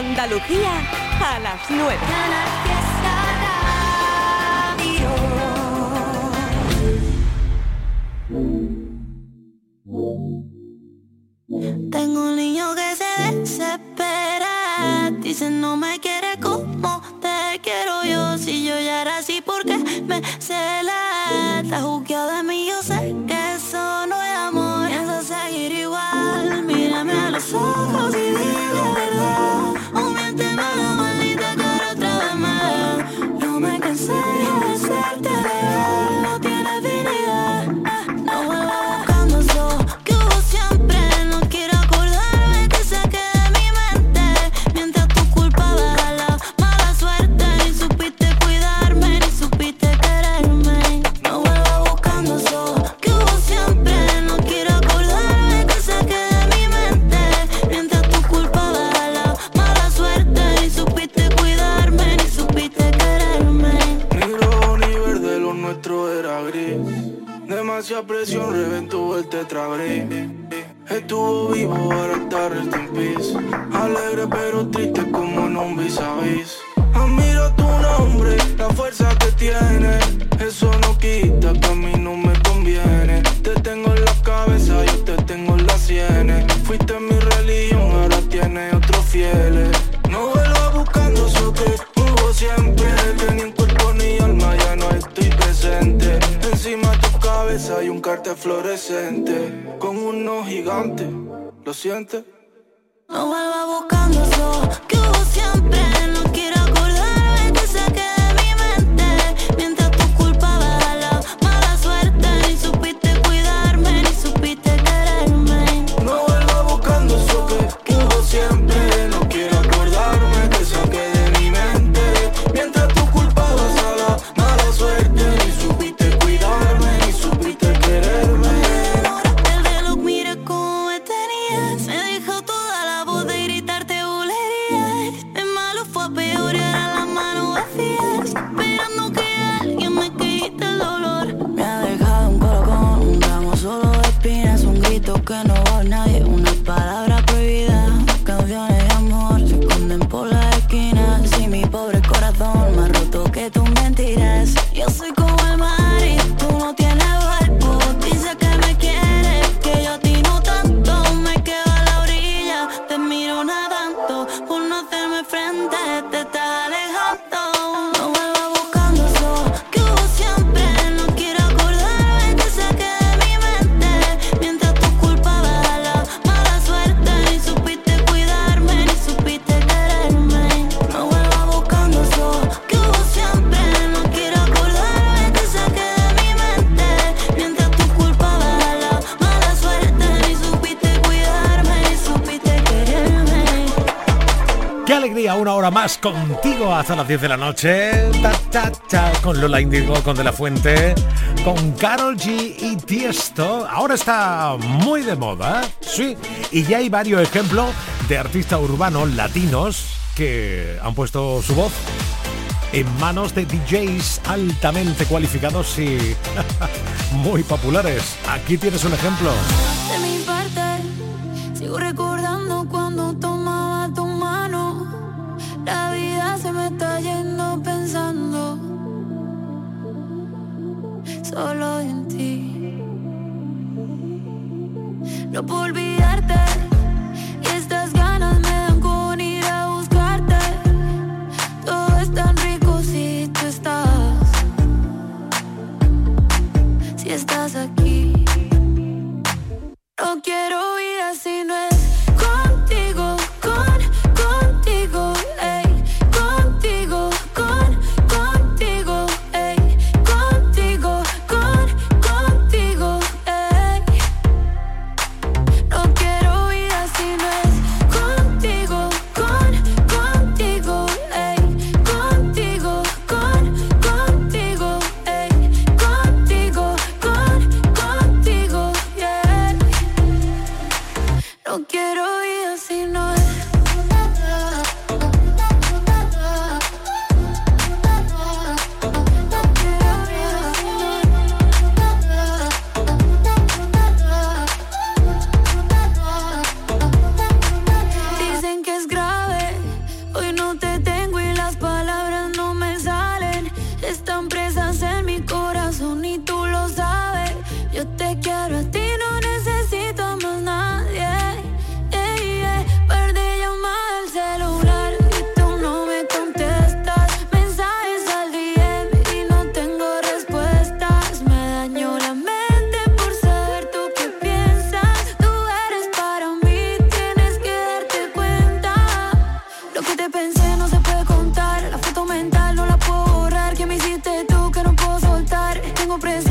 Andalucía a las 9. hasta las 10 de la noche. Ta, ta, ta, con Lola Indigo, con De La Fuente, con Carol G y Tiesto. Ahora está muy de moda, sí. Y ya hay varios ejemplos de artistas urbanos latinos que han puesto su voz en manos de DJs altamente cualificados y muy populares. Aquí tienes un ejemplo. De mi parte, sigo recordando cuando tomaba la vida se me está yendo pensando solo en ti. No puedo olvidarte. que no puedo soltar. Tengo presión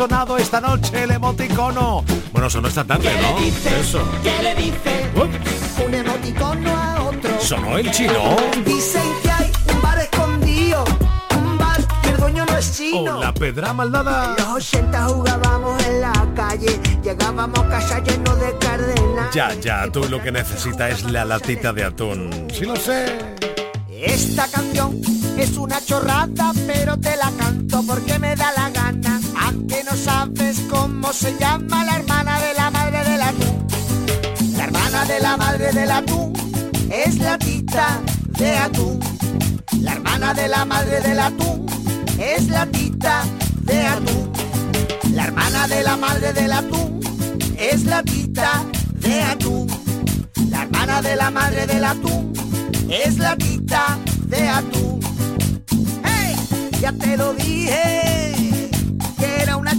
sonado esta noche el emoticono. Bueno, sonó esta tarde, ¿no? eso. ¿Qué le dice? Un emoticono a otro. Sonó el chino. Dicen que hay un bar escondido. Un bar que el dueño no es chino. La pedra maldada. Los 80 jugábamos en la calle. Llegábamos a casa lleno de cardenas. Ya, ya, tú lo que necesitas es la latita de atún. Sí lo sé. Esta canción es una chorrada, pero te la canto porque me da la no sabes cómo se llama la hermana de la madre del atún. La hermana de la madre del atún es la tita de atún. La hermana de la madre del atún es la tita de atún. La hermana de la madre del atún es la tita de atún. La hermana de la madre del atún es la tita de atún. ¡Hey! Ya te lo dije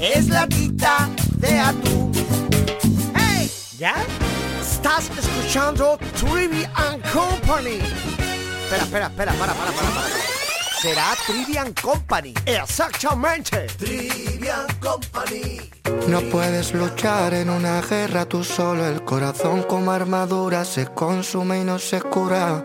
es la tita de atún. ¡Hey! ¿Ya? Estás escuchando Trivian Company. Espera, espera, espera, para, para, para, para. Será Trivian Company. Exactamente. Trivian Company. No puedes luchar en una guerra tú solo, el corazón como armadura se consume y no se cura.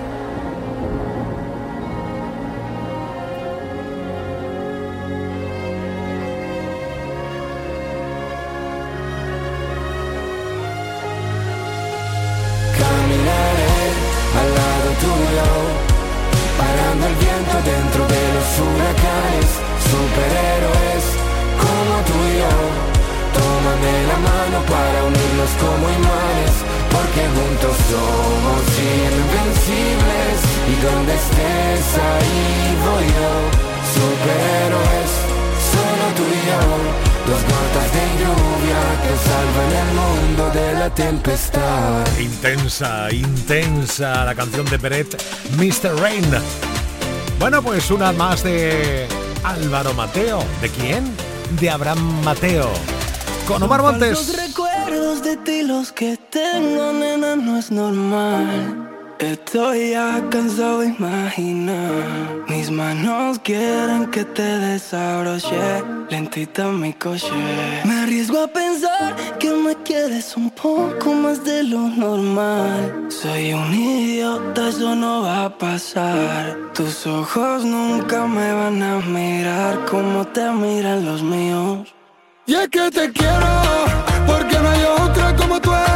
Porque juntos somos invencibles. Y donde estés ahí voy yo, superhéroes, solo tú y yo. Dos gotas de lluvia que salvan el mundo la tempestad. Intensa, intensa la canción de Beret, Mr. Rain. Bueno, pues una más de Álvaro Mateo. ¿De quién? De Abraham Mateo. Con Omar Montes. Los recuerdos de ti los que tengo, nena, no es normal. Estoy ya cansado de imaginar. Mis manos quieren que te desabroche lentita mi coche. Me arriesgo a pensar que me quieres un poco más de lo normal. Soy un idiota, eso no va a pasar. Tus ojos nunca me van a mirar como te miran los míos. Y es que te quiero, porque no hay otra como tú en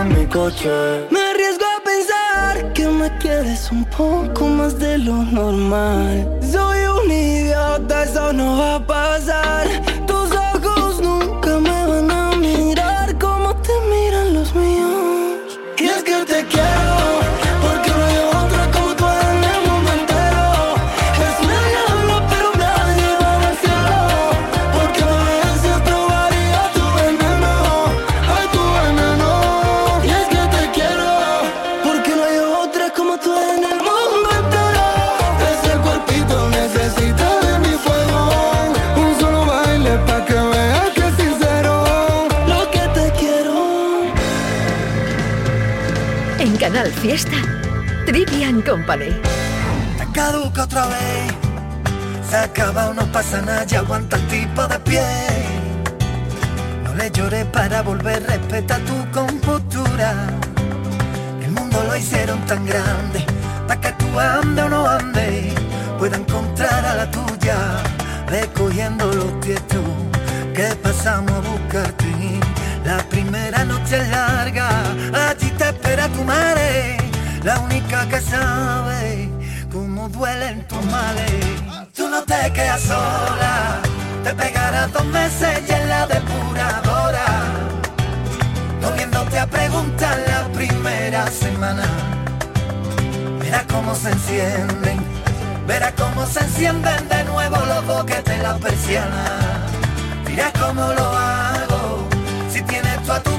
en mi coche. Me arriesgo a pensar que me quieres un poco más de lo normal. Soy un idiota, eso no va a Fiesta, Trivian Company. Te caduca otra vez. Se acaba, no pasa nada, ya aguanta el tipo de pie. No le llores para volver, respeta tu compostura. El mundo lo hicieron tan grande, para que tú ande o no ande, pueda encontrar a la tuya, recogiendo los tietos que pasamos a buscarte. La primera noche larga, tu madre, la única que sabe cómo duelen tus males. Tú no te quedas sola, te pegarás dos meses y en la depuradora, volviéndote a preguntar la primera semana. Verás cómo se encienden, verás cómo se encienden de nuevo los boquetes de la persiana. Dirás cómo lo hago, si tienes tú a tu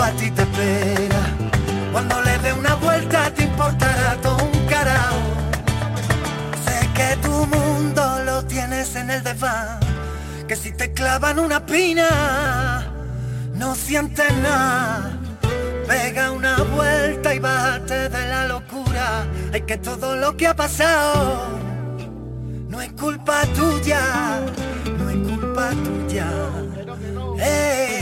a ti te espera. Cuando le dé una vuelta te importará todo un carajo. Sé que tu mundo lo tienes en el desván. Que si te clavan una pina, no sientes nada. Pega una vuelta y bájate de la locura. Hay que todo lo que ha pasado no es culpa tuya, no es culpa tuya. Hey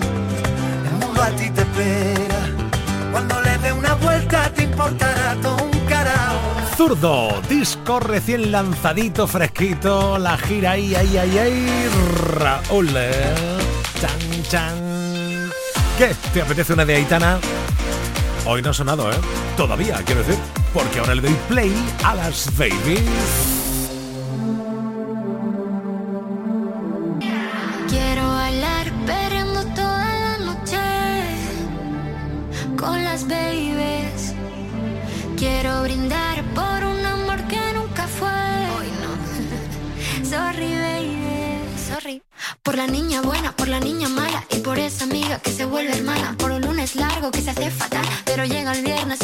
a ti te espera. Cuando le dé una vuelta te importará todo un carajo. Zurdo, disco recién lanzadito, fresquito, la gira ahí, ahí, ahí, ahí, Raúl. Chan, chan. ¿Qué? ¿Te apetece una de Aitana? Hoy no ha sonado, ¿eh? Todavía, quiero decir, porque ahora le doy play a las babies. Por la niña buena, por la niña mala y por esa amiga que se vuelve hermana. Por un lunes largo que se hace fatal, pero llega el viernes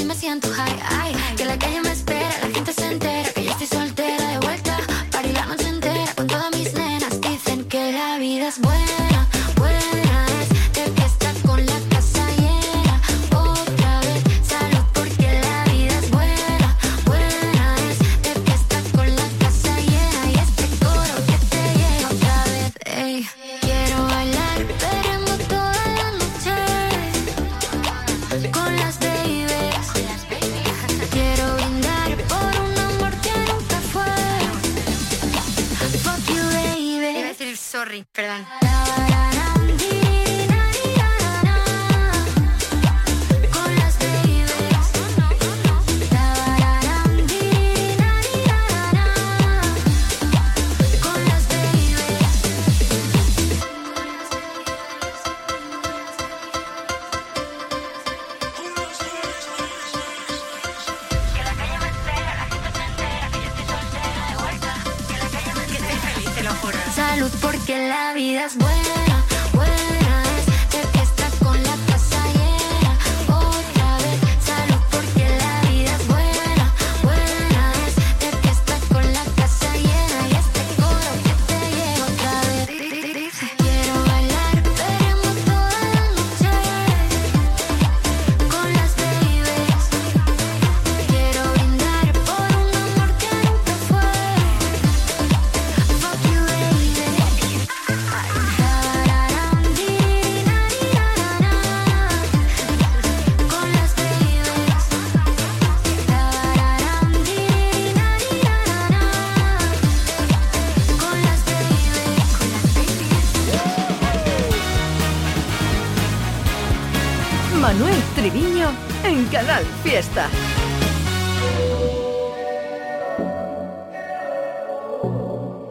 Fiesta.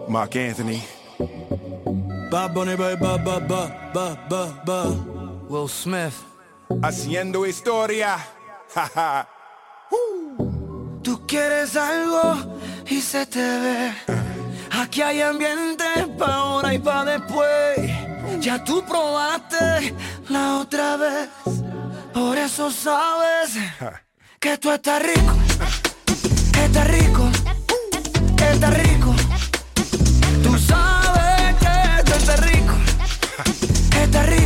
Mark Anthony. Bob Bunny, ba, ba, ba, ba, ba, ba, Will Smith. Haciendo historia. Tú quieres algo y se te ve. Aquí hay ambiente pa' ahora y pa' después. Ya tú probaste la otra vez. Por eso sabes que tú estás rico, estás rico, está rico. Tú sabes que esto está rico. Está rico.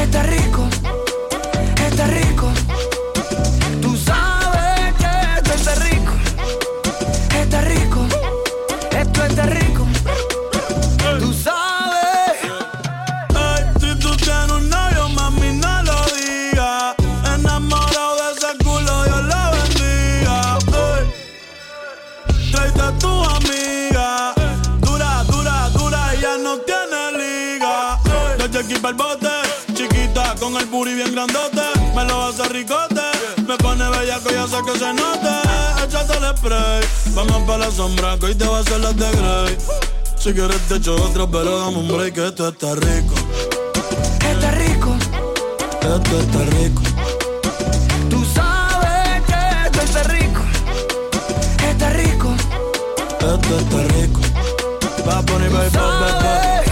Está rico. Está rico. La sombra, que hoy te va a hacer las de Grey. Si quieres te echo otro, pero dame un break, que esto está rico. Está rico. Esto está rico. Tú sabes que esto está rico. Está rico. Esto está rico. Va a poner baby,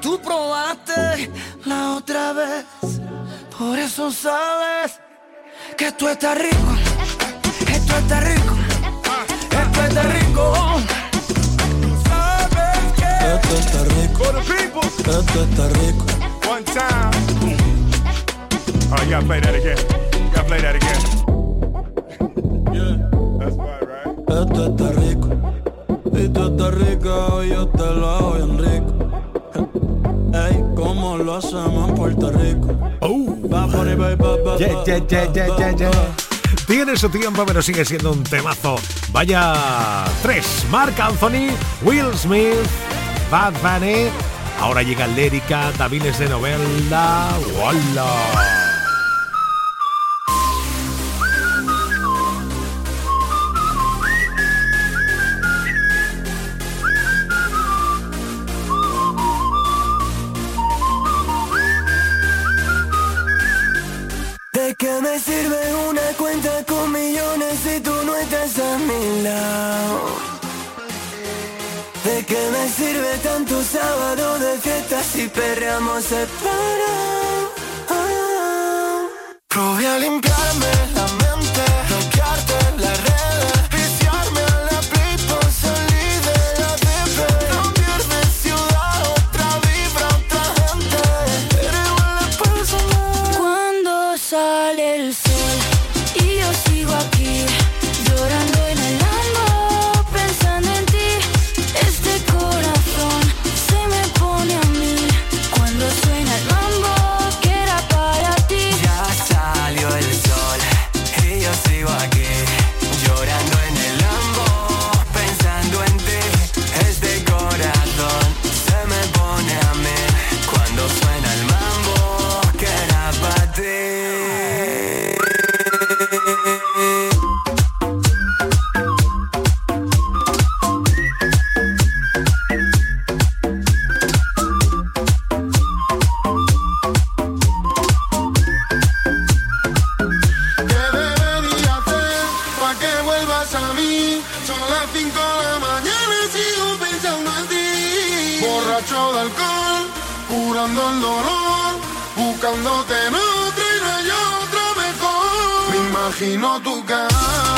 tú probaste la otra vez. Por eso sabes que esto está rico. Esto está rico. Esto está rico. Sabes que Esto está rico. For the people. Esto está rico. One time. Oh, you gotta play that again. You gotta play that again. Yeah. That's why, right? Esto está rico. Y tú estás rico, y yo te lo hago bien rico. Ey, ¿cómo lo hacemos en Puerto Rico? Ba, Yeah, yeah, yeah. Tiene su tiempo, pero sigue siendo un temazo. Vaya tres. Mark Anthony, Will Smith, Bad Bunny. Ahora llega Lérica, Davines de novela. ¡Wala! Con millones si tú no estás a mi lado? ¿De qué me sirve tanto sábado de fiesta si perreamos separados? Probé a limpiarme la mente, alcohol, curando el dolor, buscándote en otra y no hay otro mejor. Me imagino tu cara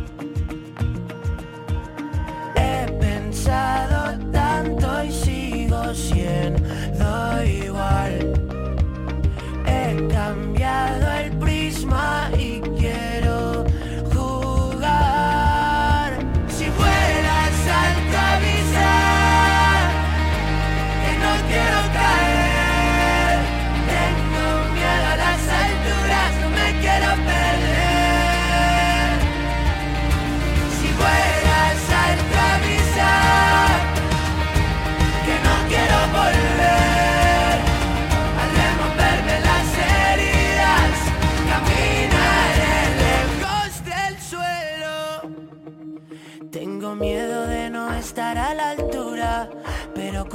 Pensado tanto y sigo siendo igual. He cambiado el prisma y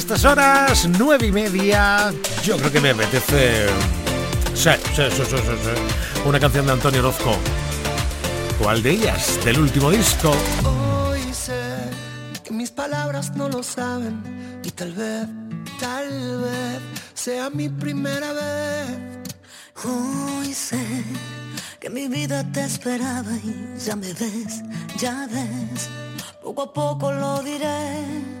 estas horas, nueve y media, yo creo que me apetece... Sí, sí, sí, sí, sí. Una canción de Antonio Orozco. ¿Cuál de ellas? Del último disco. Hoy sé que mis palabras no lo saben y tal vez, tal vez sea mi primera vez. Hoy sé que mi vida te esperaba y ya me ves, ya ves. Poco a poco lo diré.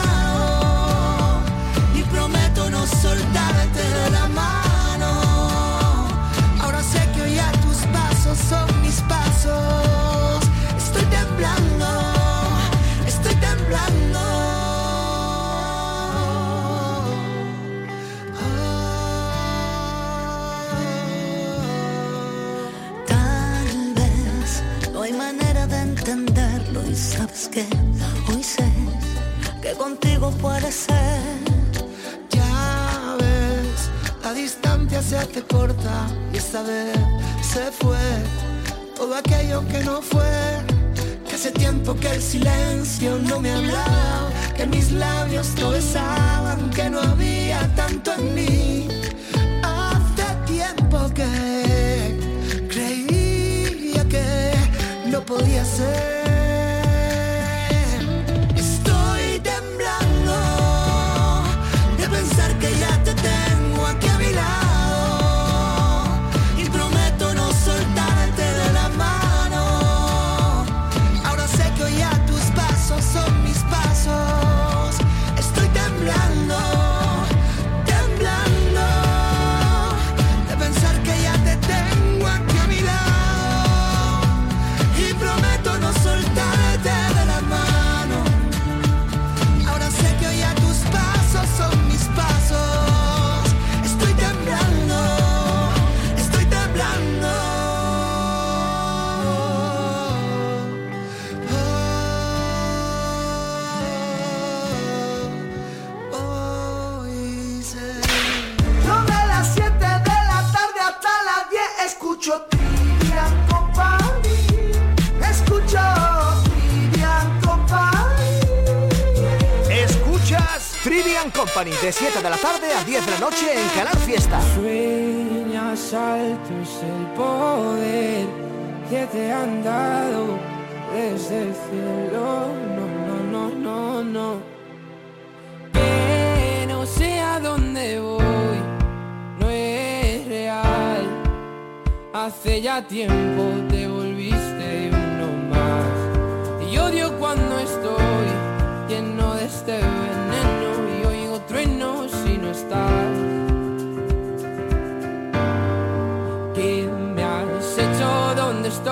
se fue todo aquello que no fue. Que hace tiempo que el silencio no me hablaba, que mis labios no besaban, que no había tanto en mí. Hace tiempo que creía que no podía ser. Company de 7 de la tarde a 10 de la noche en Canal Fiesta. Sueñas alto es el poder que te han dado desde el cielo. No, no, no, no, no. Que no sé a dónde voy, no es real. Hace ya tiempo te volviste uno más. Y odio cuando estoy lleno de este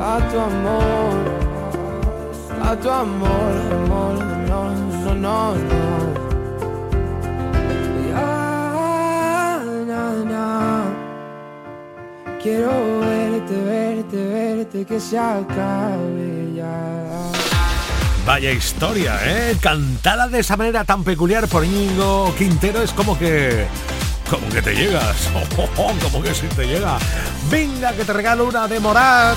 a tu amor, a tu amor, amor, no, no, no, no. Ya, na, na. Quiero verte, verte, verte, que se acabe ya. Vaya historia, ¿eh? Cantada de esa manera tan peculiar por Íñigo Quintero es como que... Como que te llegas. como que si te llega. Venga, que te regalo una de Morat.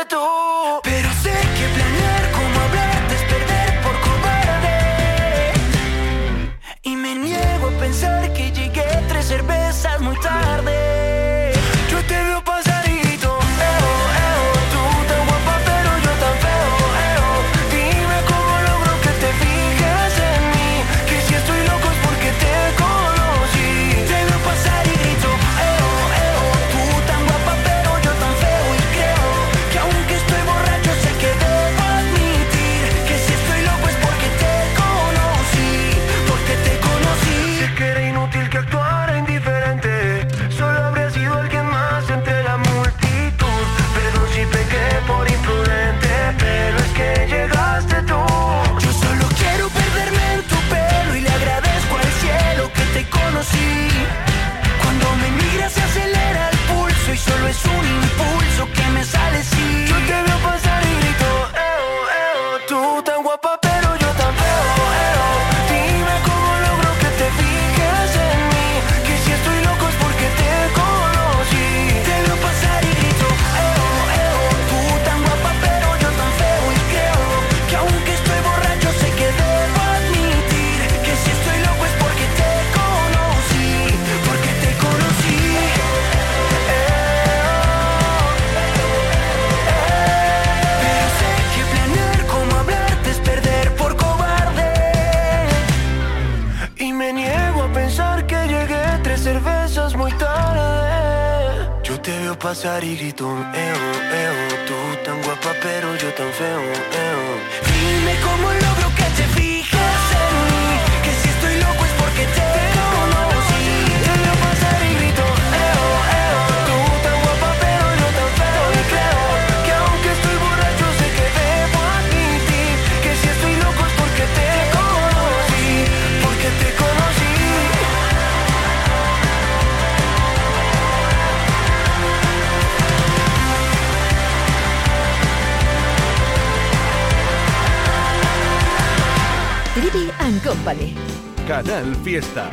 Canal Fiesta.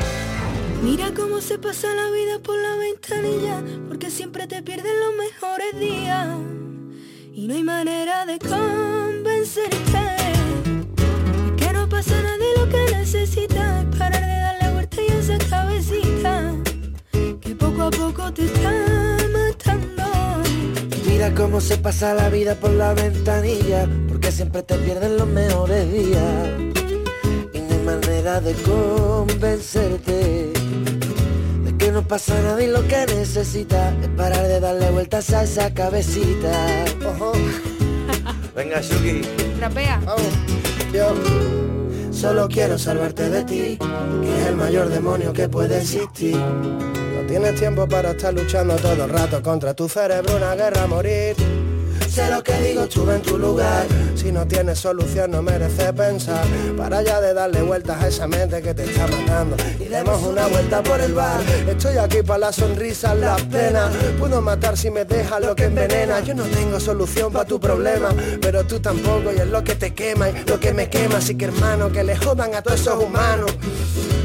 Mira cómo se pasa la vida por la ventanilla, porque siempre te pierden los mejores días. Y no hay manera de convencerte de que no pasa nada y lo que necesitas es parar de darle vuelta y esa cabecita que poco a poco te está matando. Mira cómo se pasa la vida por la ventanilla, porque siempre te pierden los mejores días. Manera de convencerte de que no pasa nada y lo que necesitas es parar de darle vueltas a esa cabecita. Ojo. Venga, Shuki. Trapea. Yo solo quiero salvarte de ti, que es el mayor demonio que puede existir. No tienes tiempo para estar luchando todo el rato contra tu cerebro, una guerra a morir. Sé lo que digo, estuve en tu lugar. Si no tienes solución no merece pensar. Para ya de darle vueltas a esa mente que te está matando. Y demos una vuelta por el bar. Estoy aquí para las sonrisas, las penas. Puedo matar si me deja lo que envenena. Yo no tengo solución para tu problema, pero tú tampoco y es lo que te quema y lo que me quema. Así que hermano, que le jodan a todos esos humanos.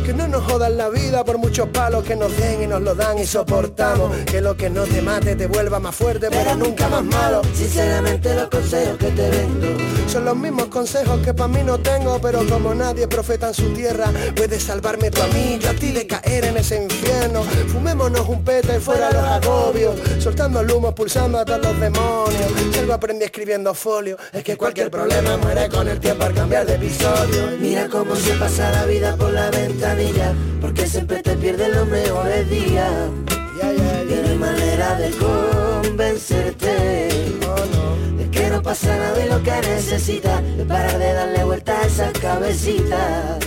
Que no nos jodan la vida por muchos palos que nos den y nos lo dan y soportamos. Que lo que no te mate te vuelva más fuerte, pero nunca más malo. Sinceramente los consejos que te vendo son los mismos consejos que para mí no tengo, pero como nadie profeta en su tierra, puedes salvarme tú a mí, yo a ti de caer en ese infierno. Fumémonos un peta y fuera los agobios, soltando el humo, pulsando a todos los demonios. Si algo aprendí escribiendo folio, es que cualquier problema muere con el tiempo al cambiar de episodio. Mira cómo se pasa la vida por la porque siempre te pierden los mejores días. Y no hay manera de convencerte de que no pasa nada y lo que necesitas es parar de darle vuelta a esa cabecita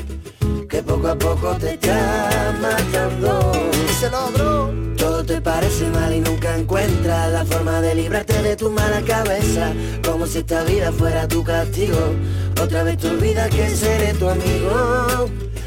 que poco a poco te está matando. Se logró. Todo te parece mal y nunca encuentras la forma de librarte de tu mala cabeza, como si esta vida fuera tu castigo. Otra vez te olvidas que seré tu amigo,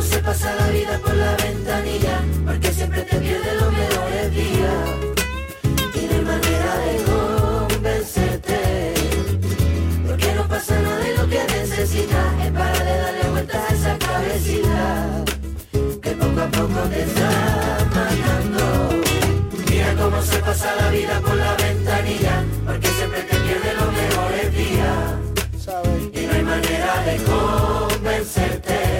Cómo se pasa la vida por la ventanilla, porque siempre te pierdes los mejores días. Y no hay manera de convencerte, porque no pasa nada de lo que necesitas, es para de darle vueltas a esa cabecita, que poco a poco te está matando. Mira cómo se pasa la vida por la ventanilla, porque siempre te pierdes los mejores días. Y no hay manera de convencerte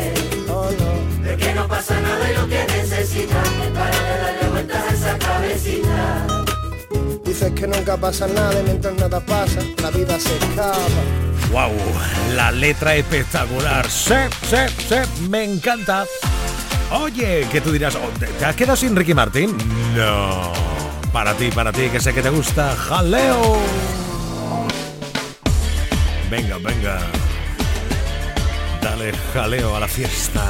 que nunca pasa nada y mientras nada pasa, la vida se escapa. Wow, la letra espectacular. Sí, sí, sí, me encanta. Oye, que tú dirás, oh, ¿te- ¿te has quedado sin Ricky Martin? No. Para ti, para ti, que sé que te gusta. Jaleo. Venga, venga. Dale jaleo a la fiesta.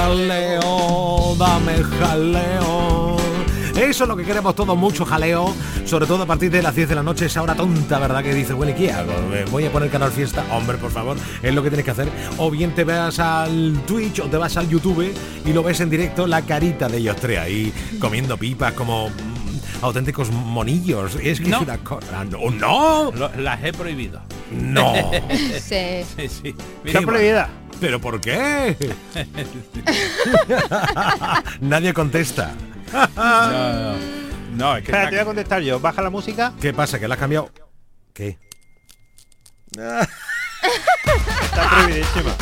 Jaleo, dame jaleo. Eso es lo que queremos todos, mucho jaleo, sobre todo a partir de las 10 de la noche, esa hora tonta, ¿verdad? Que dices, bueno, ¿y qué hago? ¿Me ¿Voy a poner canal fiesta? Hombre, por favor, es lo que tienes que hacer. O bien te vas al Twitch o te vas al YouTube y lo ves en directo, la carita de ellos tres ahí, comiendo pipas como mm, auténticos monillos. Es que No. es una cosa... ¡No! ¡No! Lo- las he prohibido. No. sí, sí. Está prohibida. ¿Pero por qué? Nadie contesta. No, no, es que Espera, te voy a contestar yo. Baja la música. ¿Qué pasa? ¿Que la has cambiado? ¿Qué? Está prohibidísima.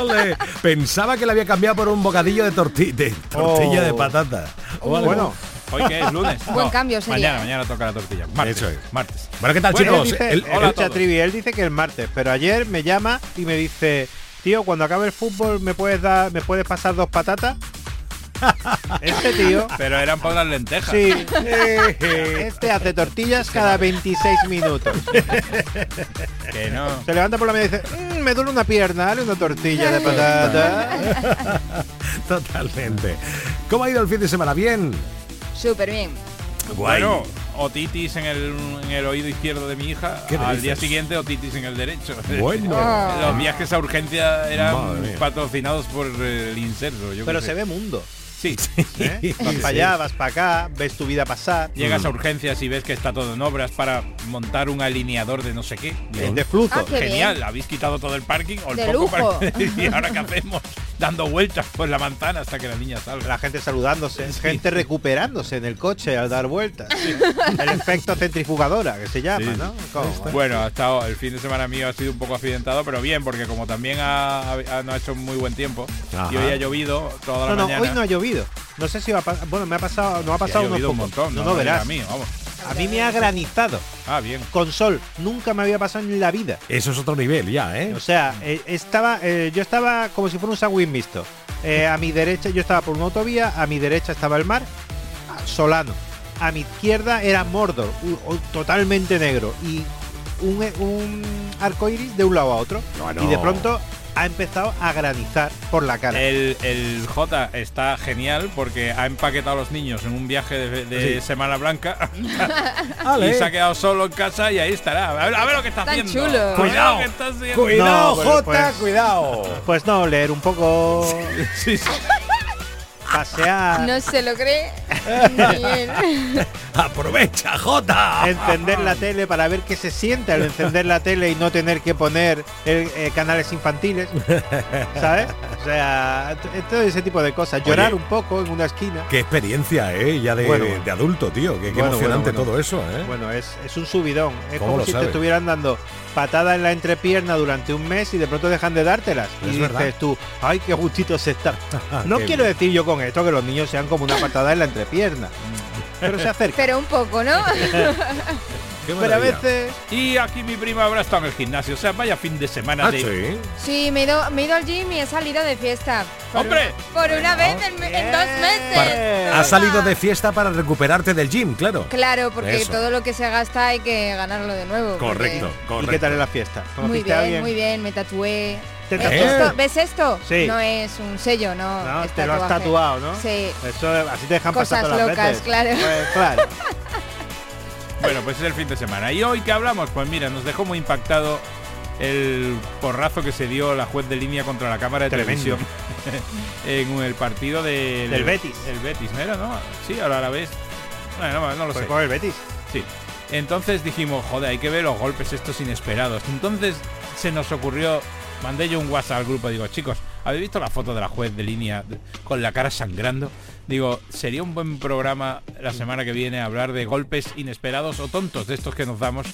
Ole, Pensaba que la había cambiado por un bocadillo de, torti- de tortilla Oh. de patata. O algo. Bueno, Hoy que es lunes. Buen cambio sería. Mañana, mañana toca la tortilla. Martes. Eso es. Martes. Bueno, ¿qué tal, Bueno, chicos? él dice, El- hola, el- Trivi, él dice que el martes, pero ayer me llama y me dice, tío, cuando acabe el fútbol me puedes dar, me puedes pasar dos patatas. Este tío, Pero eran para las lentejas. sí, este hace tortillas cada 26 minutos. Que no. Se levanta por la mañana y dice, "Mm, me duele una pierna, dale una tortilla de patata. Totalmente. ¿Cómo ha ido el fin de semana? ¿Bien? Súper bien. Guay. Bueno, otitis en el, en el oído izquierdo de mi hija. ¿Qué me Al dices? día siguiente otitis en el derecho. Bueno. Los viajes a urgencia eran patrocinados por el inserso. yo Pero se ve mundo. Sí. ¿eh? Vas Sí. para allá, vas para acá, ves tu vida pasar. Llegas a urgencias y ves que está todo en obras para montar un alineador de no sé qué. De flujo. Ah, Genial, bien. habéis quitado todo el parking o el De poco lujo. parking. y ahora qué hacemos dando vueltas por la manzana hasta que la niña salga. La gente saludándose, gente recuperándose en el coche al dar vueltas. El efecto centrifugadora que se llama, Sí. ¿no? ¿Cómo? Bueno, ha estado, el fin de semana mío ha sido un poco accidentado, pero bien, porque como también ha, ha- no ha hecho muy buen tiempo Ajá. y hoy ha llovido toda la No, no, hoy no ha llovido. No sé si va a pasar. Bueno, me ha pasado, no ha y ha pasado unos un montón. No, No, verás. A mí, vamos. A mí me ha granizado Ah, bien. con sol. Nunca me había pasado en la vida. Eso es otro nivel ya, ¿eh? O sea, eh, estaba, eh, yo estaba como si fuera un sándwich mixto. Eh, a mi derecha, yo estaba por una autovía, a mi derecha estaba el mar, Solano. A mi izquierda era Mordor, totalmente negro. Y un, un arco iris de un lado a otro. Bueno. Y de pronto ha empezado a granizar por la cara. El, el J está genial porque ha empaquetado a los niños en un viaje de, de Sí. Semana Blanca y se ha quedado solo en casa y ahí estará. A ver, a ver lo que está Tan haciendo. chulo. Cuidado. que está haciendo. Cuidado, No, pero Jota, pues- cuidado. Pues no, leer un poco, Sí, sí. pasear, No se lo cree ni él. Aprovecha, Jota. encender la tele para ver qué se siente al encender la tele y no tener que poner el- eh, canales infantiles, ¿sabes? O sea, t- todo ese tipo de cosas. Llorar Oye. un poco en una esquina. Qué experiencia, ¿eh? Ya de, Bueno, bueno. de adulto, tío. Qué, qué Bueno, emocionante bueno, bueno. todo eso, ¿eh? Bueno, es, es un subidón. Es ¿Cómo como si sabes? te estuvieran dando patadas en la entrepierna durante un mes y de pronto dejan de dártelas. Es y dices verdad. tú, ay, qué gustito se está. No Qué quiero bien. decir yo con esto que los niños sean como una patada en la entrepierna. pero se acerca. Pero un poco, ¿no? Qué Pero a veces... Y aquí mi prima ahora está en el gimnasio. O sea, vaya fin de semana Ah, de. sí. Sí, me he, ido, me he ido al gym y he salido de fiesta. Por ¡Hombre! Por una vez en, en dos meses. Para- has salido de fiesta para recuperarte del gym, claro. Claro, porque Eso. todo lo que se gasta hay que ganarlo de nuevo. porque- Correcto, ¿Y correcto. qué tal en la fiesta? Muy ¿Conociste a bien, muy bien, me tatué. ¿Te Eh, esto- ¿Ves esto? Sí. No es un sello, no. No, es te lo has tatuado, ¿no? Sí. Eso, así te dejan Cosas pasar todas las locas, veces. claro. Pues, claro. Bueno, pues es el fin de semana. ¿Y hoy qué hablamos? Pues mira, nos dejó muy impactado el porrazo que se dio la juez de línea contra la cámara de Tremendo. televisión en el partido del, Del Betis. El Betis, ¿no era? ¿No? Sí, ahora a la vez. Bueno, no, no lo Pues sé. con el Betis. Sí. Entonces dijimos, joder, hay que ver los golpes estos inesperados. Entonces se nos ocurrió, mandé yo un WhatsApp al grupo, digo, chicos, ¿habéis visto la foto de la juez de línea con la cara sangrando? Digo, sería un buen programa la semana que viene hablar de golpes inesperados o tontos, de estos que nos damos,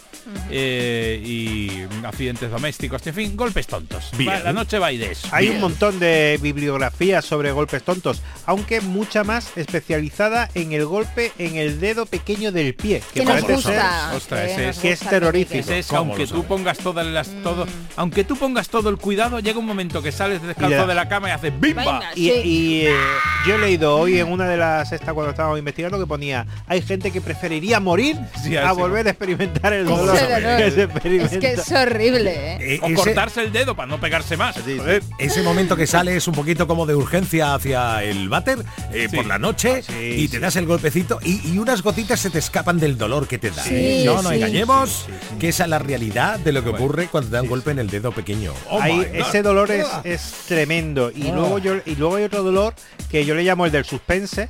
eh, y accidentes domésticos, en fin, golpes tontos. Bien. La noche va y de eso. Hay Bien. un montón de bibliografías sobre golpes tontos, aunque mucha más especializada en el golpe en el dedo pequeño del pie, que Que nos parece ser ostras, que ese es- que es gusta terrorífico. también, Es, ¿Cómo aunque tú pongas todas las todo, Mm. aunque tú pongas todo el cuidado, llega un momento que sales descalzo de la cama y haces bimba. Venga. Y, Sí. y, eh, yo he leído hoy en una de las estas cuando estábamos investigando que ponía hay gente que preferiría morir Sí, a volver a experimentar el ¿Cómo dolor que se. Es que es horrible, ¿eh? Eh, O ese, cortarse el dedo para no pegarse más. Ese momento que sale es un poquito como de urgencia hacia el váter eh, Sí. por la noche Sí, y te das el golpecito y, y unas gotitas se te escapan del dolor que te da. Sí, no nos sí. engañemos, que esa es la realidad de lo que ocurre cuando te da un golpe en el dedo pequeño. Oh Ahí, ese dolor es, es tremendo y Ah. luego yo y luego hay otro dolor que yo le llamo el del suspense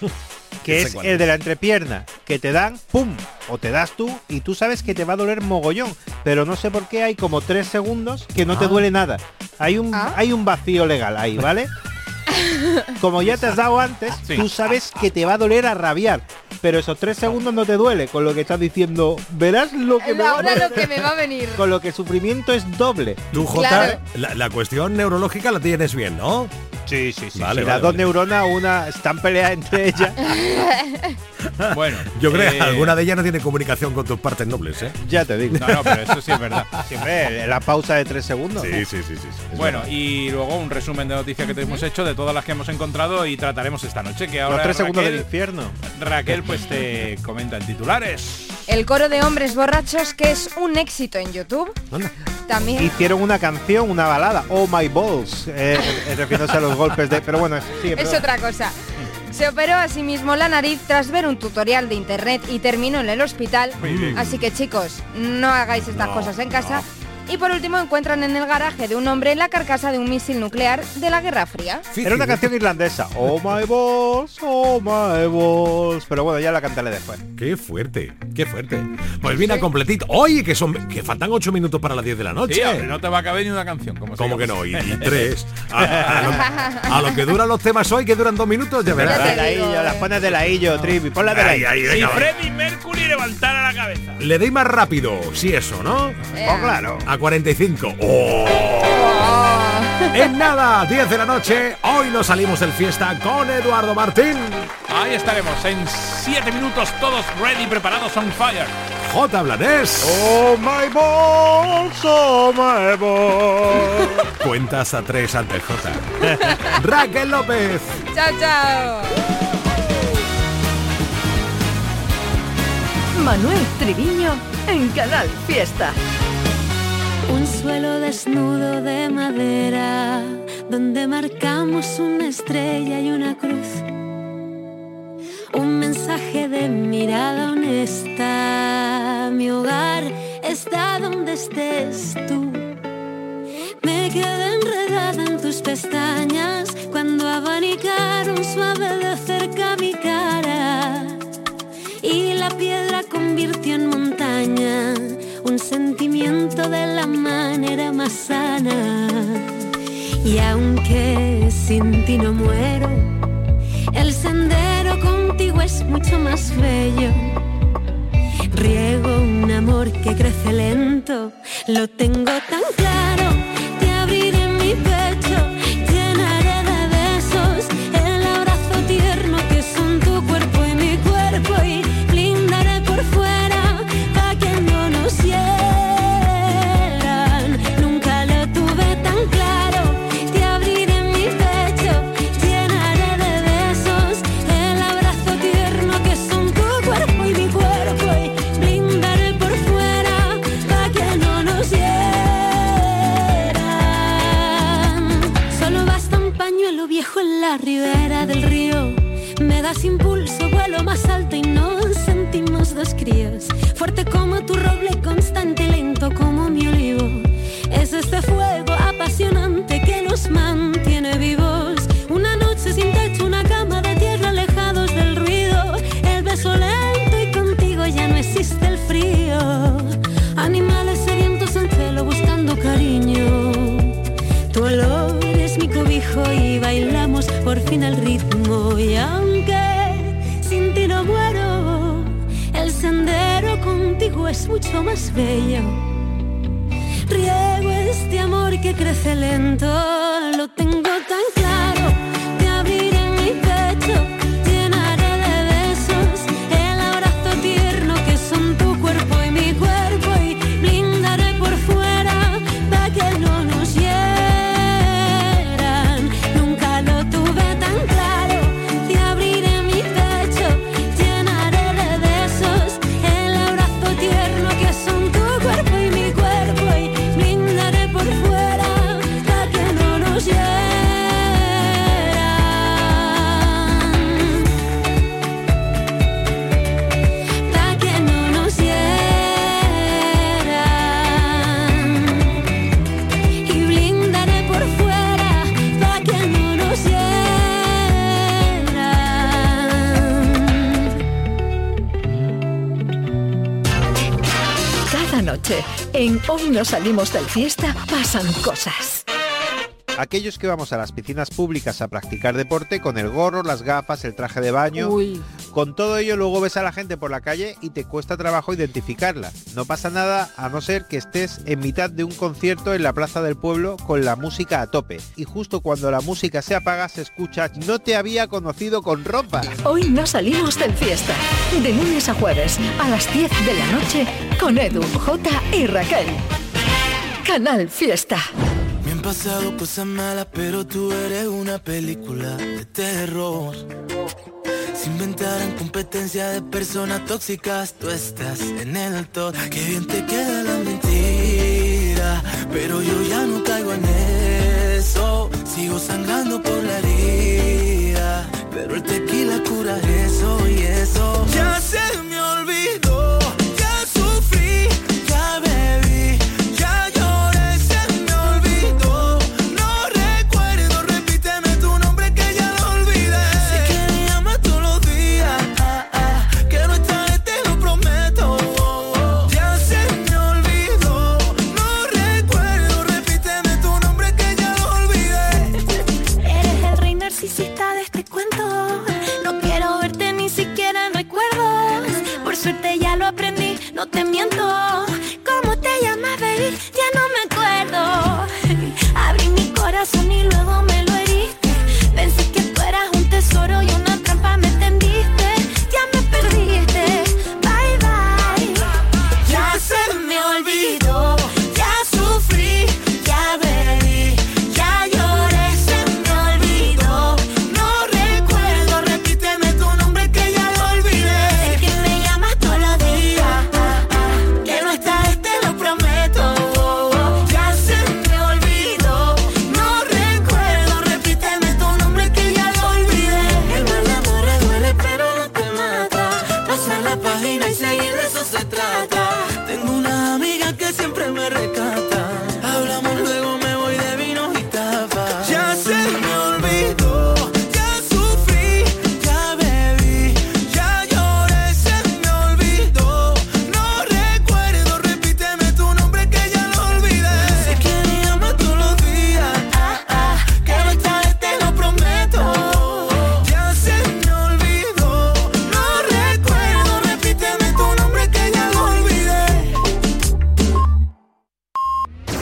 que es el de la entrepierna, que te dan, ¡pum! O te das tú y tú sabes que te va a doler mogollón, pero no sé por qué hay como tres segundos que no te Ah. duele nada. Hay un, hay un vacío legal ahí, ¿vale? Como ya te has dado antes, Sí. tú sabes que te va a doler a rabiar, pero esos tres segundos no te duele, con lo que estás diciendo, verás lo que me va a Ahora lo doler". que me va a venir. Con lo que el sufrimiento es doble. Tú, Claro. la, la cuestión neurológica la tienes bien, ¿no? Sí, sí, sí. Vale, sí, vale, las dos vale. neuronas, una están peleadas entre ellas. Bueno, Yo creo eh, que alguna de ellas no tiene comunicación con tus partes nobles, ¿eh? ya te digo. No, no, pero eso sí es verdad. Siempre la pausa de tres segundos. Sí, sí, sí, sí. Bueno, verdad. y luego un resumen de noticias que te hemos hecho de todas las que hemos encontrado y trataremos esta noche. Que ahora Los tres segundos del infierno. Raquel pues te comenta en titulares. El coro de hombres borrachos, que es un éxito en YouTube. También. Hicieron una canción, una balada, Oh My Balls, eh, eh, refiriéndose a los golpes de. Pero bueno, Es otra cosa. Se operó a sí mismo la nariz tras ver un tutorial de internet y terminó en el hospital. Así que chicos, no hagáis estas No, cosas en casa. Y por último encuentran en el garaje de un hombre la carcasa de un misil nuclear de la Guerra Fría. Era una canción irlandesa. Oh my balls, oh my balls. Pero bueno, ya la cantaré después. Qué fuerte, qué fuerte. Pues viene a completito. Oye, que son que faltan ocho minutos para las 10 de la noche. Sí, hombre, no te va a caber ni una canción. Como ¿Cómo que no? Y, y tres. A, a lo, a lo que duran los temas hoy, que duran dos minutos, ya verás. De la illo, eh. las pones de la illo, Trivi. Ponla de la illo. Si venga, va. Freddie Mercury levantara la cabeza. Le doy más rápido, sí eso, ¿no? Oh, claro. A 45. ¡Oh! En nada, 10 de la noche, hoy nos salimos del fiesta con Eduardo Martín, Ahí estaremos en 7 minutos todos ready, preparados on fire. J. Blanés. Oh my balls, oh my balls. Cuentas a tres antes, J. Raquel López. Chao, chao. Manuel Triviño en Canal Fiesta. Un suelo desnudo de madera donde marcamos una estrella y una cruz. Un mensaje de mirada honesta. Mi hogar está donde estés tú. Me quedé enredada en tus pestañas de la manera más sana. Y aunque sin ti no muero, el sendero contigo es mucho más bello. Riego un amor que crece lento, lo tengo tan claro. Más bello. Riego este amor que crece lento, no salimos del fiesta, pasan cosas. Aquellos que vamos a las piscinas públicas a practicar deporte con el gorro, las gafas, el traje de baño. Con todo ello luego ves a la gente por la calle y te cuesta trabajo identificarla. No pasa nada a no ser que estés en mitad de un concierto en la plaza del pueblo con la música a tope. Y justo cuando la música se apaga se escucha No te había conocido con ropa. Hoy no salimos del fiesta. De lunes a jueves a las 10 de la noche con Edu, J y Raquel. Canal Fiesta. Me han pasado cosas malas, pero tú eres una película de terror. Si inventaran competencia de personas tóxicas, tú estás en el top. Qué bien te queda la mentira, pero yo ya no caigo en eso. Sigo sangrando por la herida, pero el tequila cura eso.